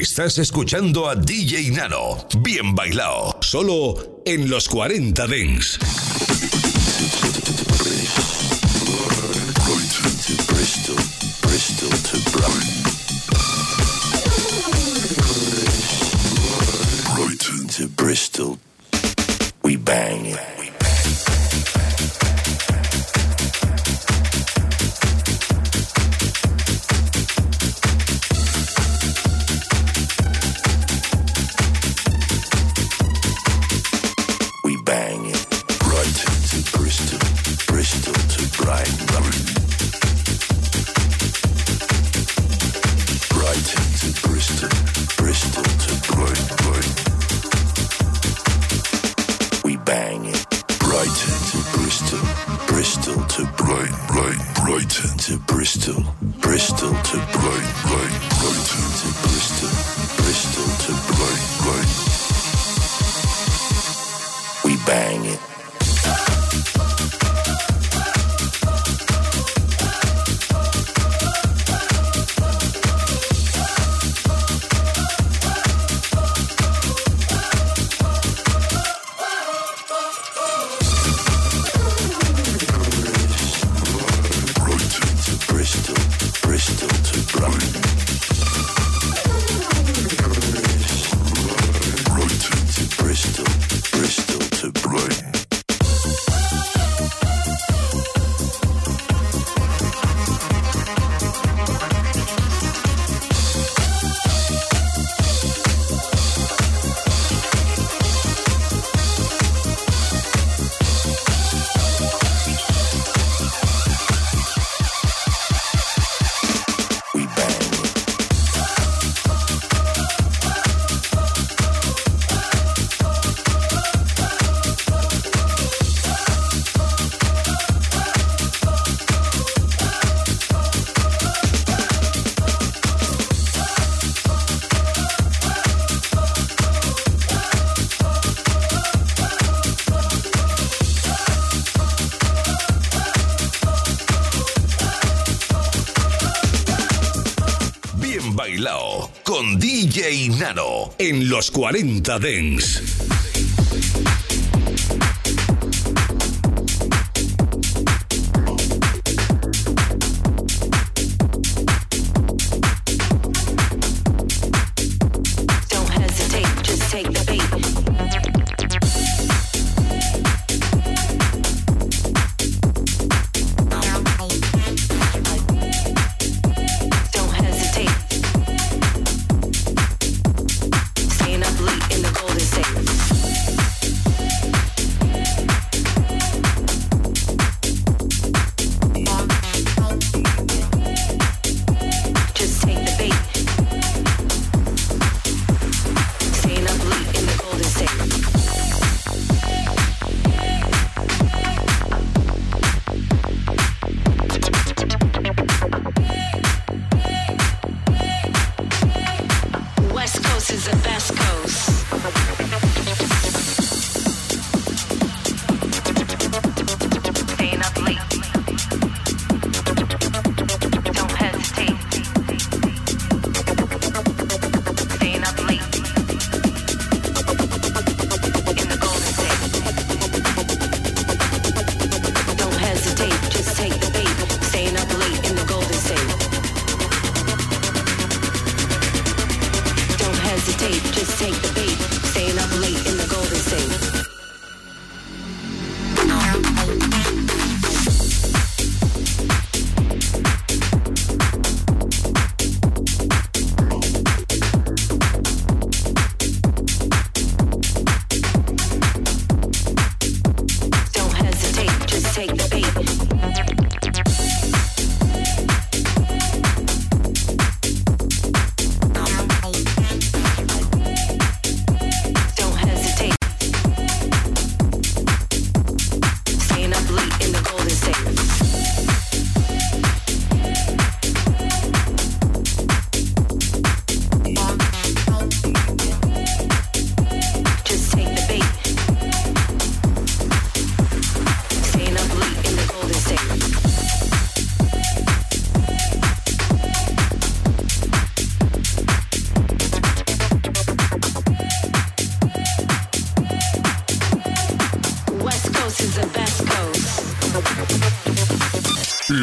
Estás escuchando a DJ Nano. Bien bailado. Solo en los 40 Dens. Brighton to Bristol, Bristol to Brighton. Brighton to Bristol, we bang los 40 Dens.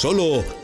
Solo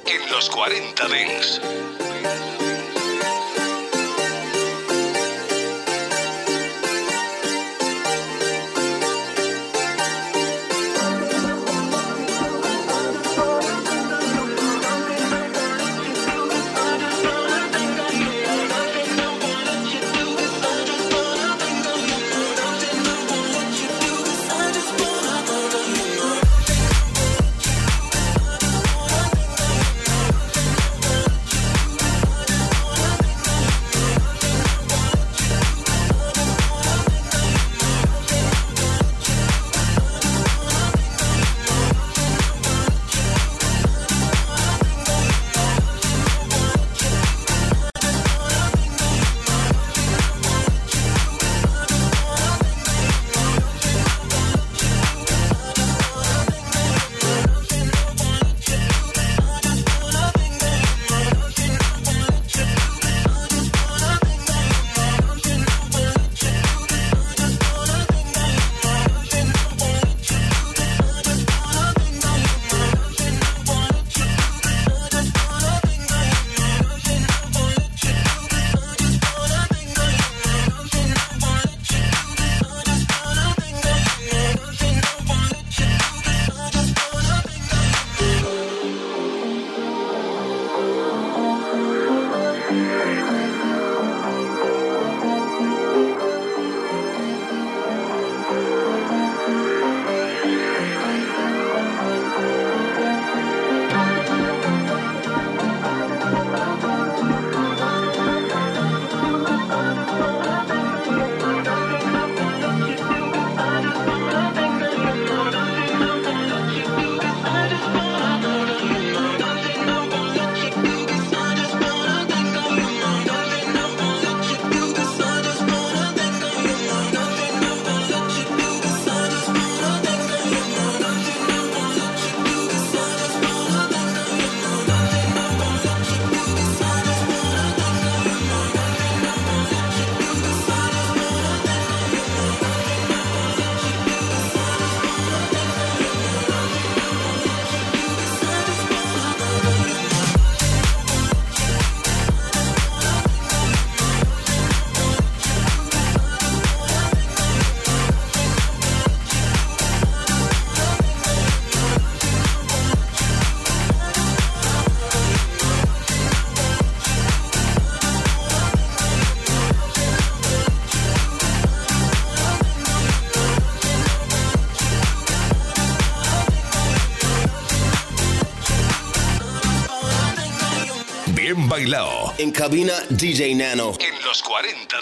bailao. En cabina, DJ Nano. En los 40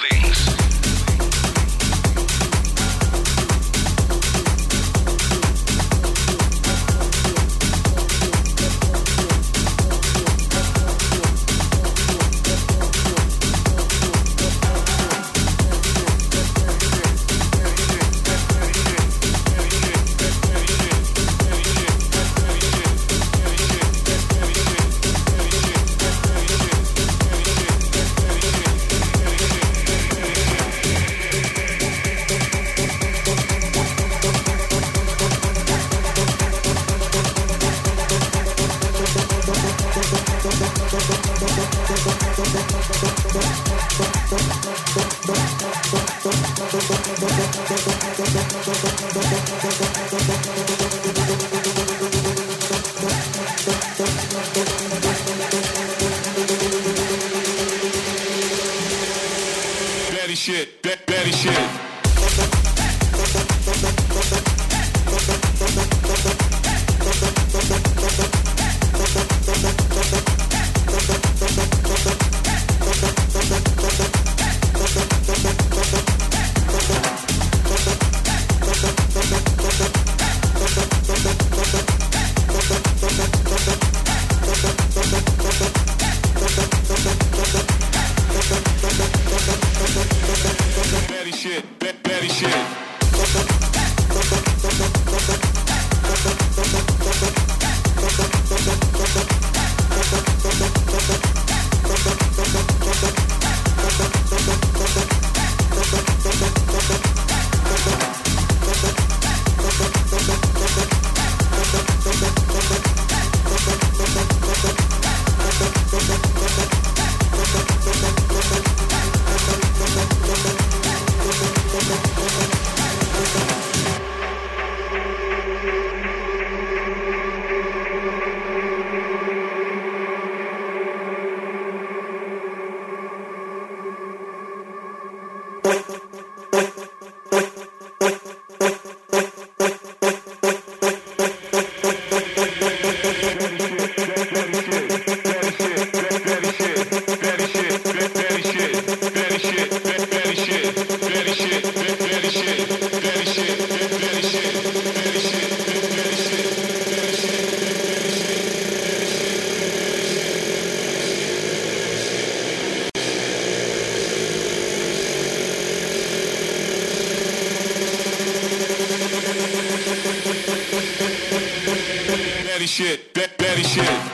shit, ba- baddie shit.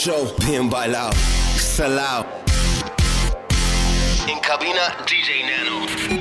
Show. Bien bailado. Salao. En cabina, DJ Nano.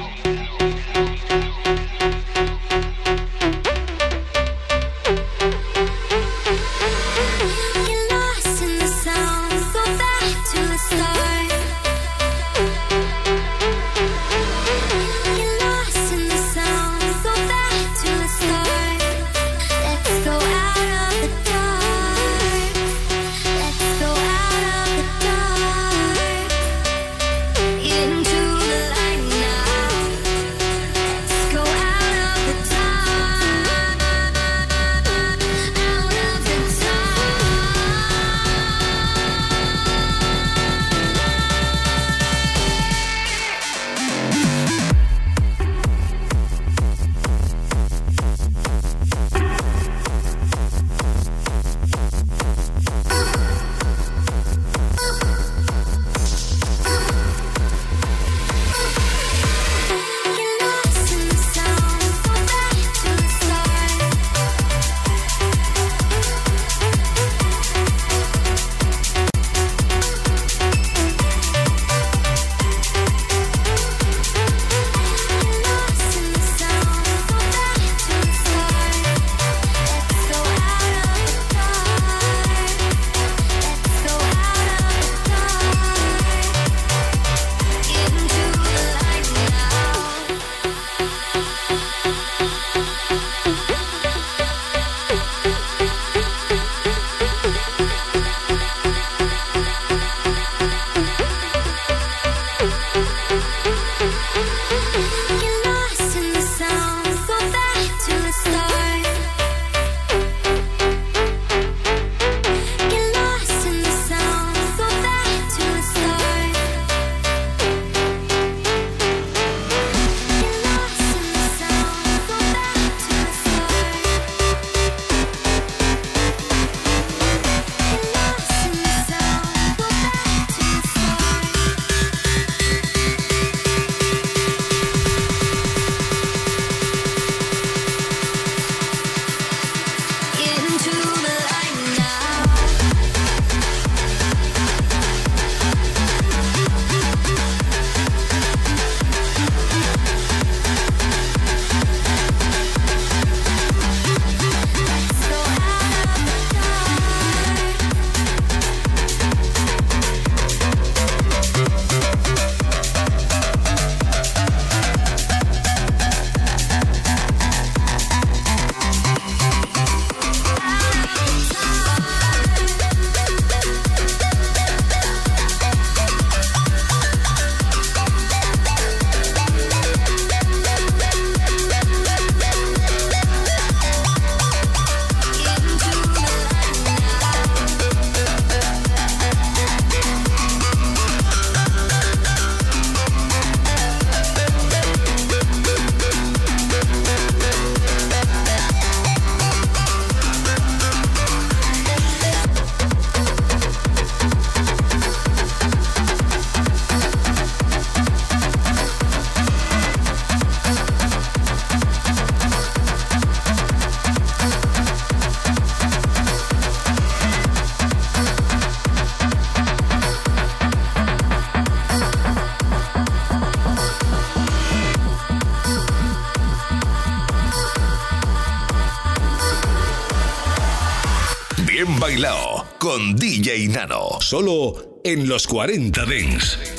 Con DJ Nano. Solo en los 40 Dents.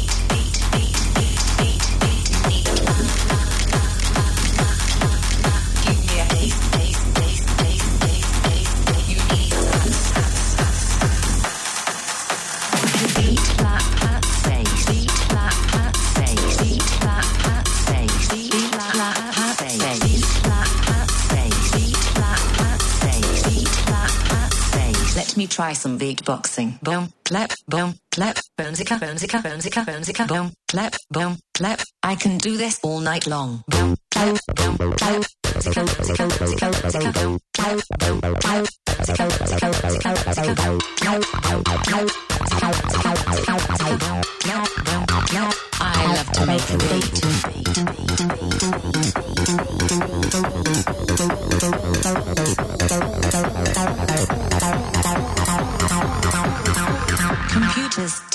try some beatboxing. Boom, clap, boom, clap, boomzika, boomzika, boomzika, boomzika, boom, clap, boom, clap. I can do this all night long. Boom, clap, boom, clap, boom, clap, boom, clap, boomzika, boomzika, boomzika, boomzika, boom, clap, boom. I love to make a beat.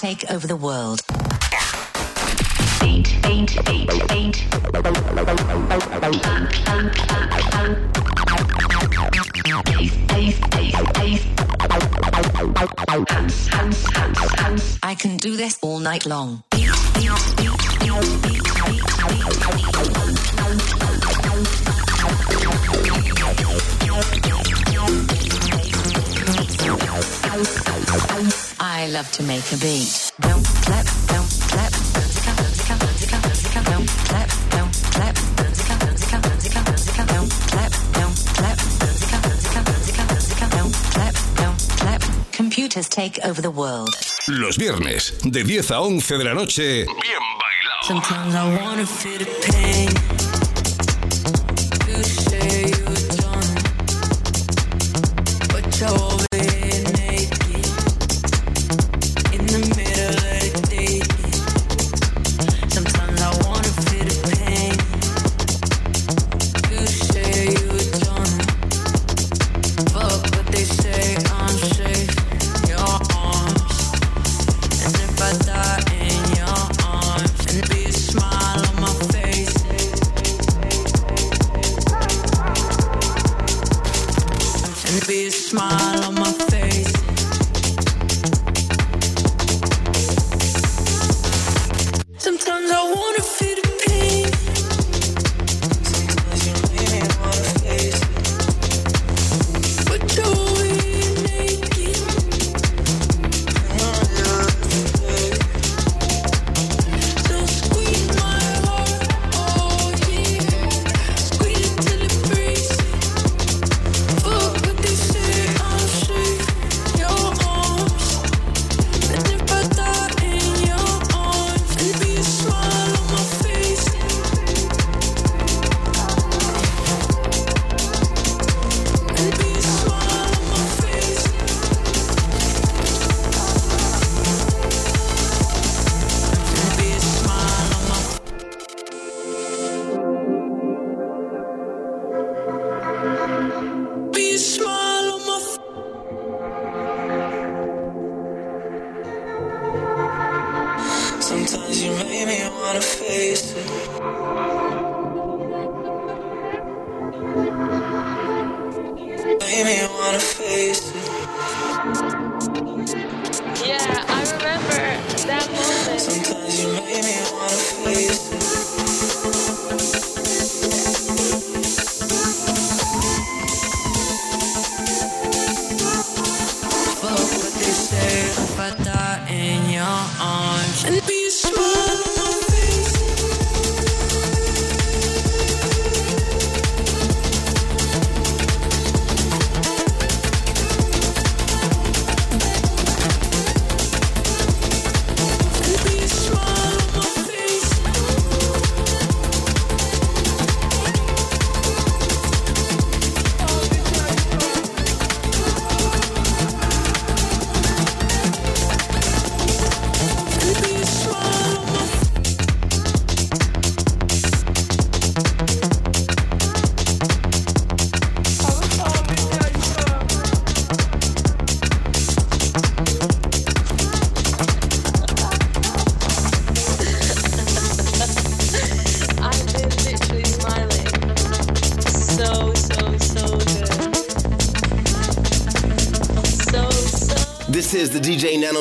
Take over the world. I can do this all night long. I love to make a beat. Don't clap, don't clap, don't don't don't don't don't don't. Computers take over the world. Los viernes, de 10 a 11 de la noche, bien bailado. Sometimes I wanna feel the pain.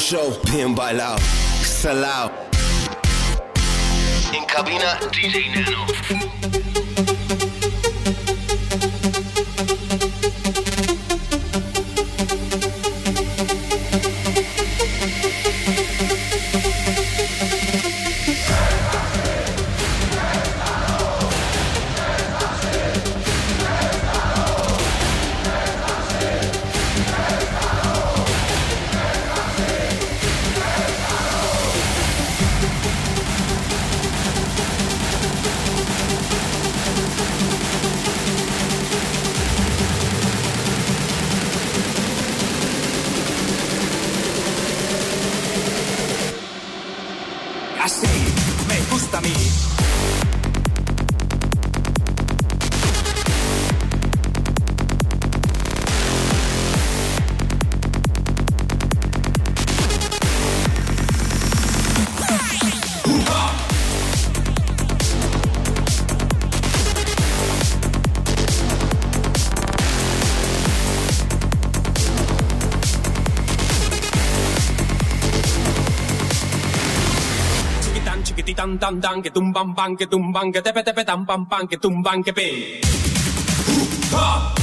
show. Bien bailado, salao. In cabina, DJ Nano. chiquiti tan tan tan que tumban pan que tumban que tepe tepe tan pan pan que tumban que pe. Uh,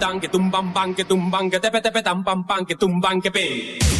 dan que tumban pan que tumban que tepe tepe tan pan pan que tumban que pe.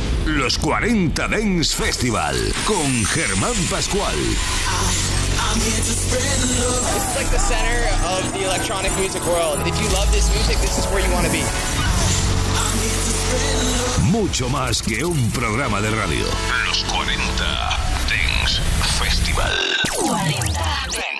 Los 40 Dance Festival, con Germán Pascual. It's like the center of the electronic music world. If you love this music, this is where you want to be. Mucho más que un programa de radio. Los 40 Dance Festival. 40 Dents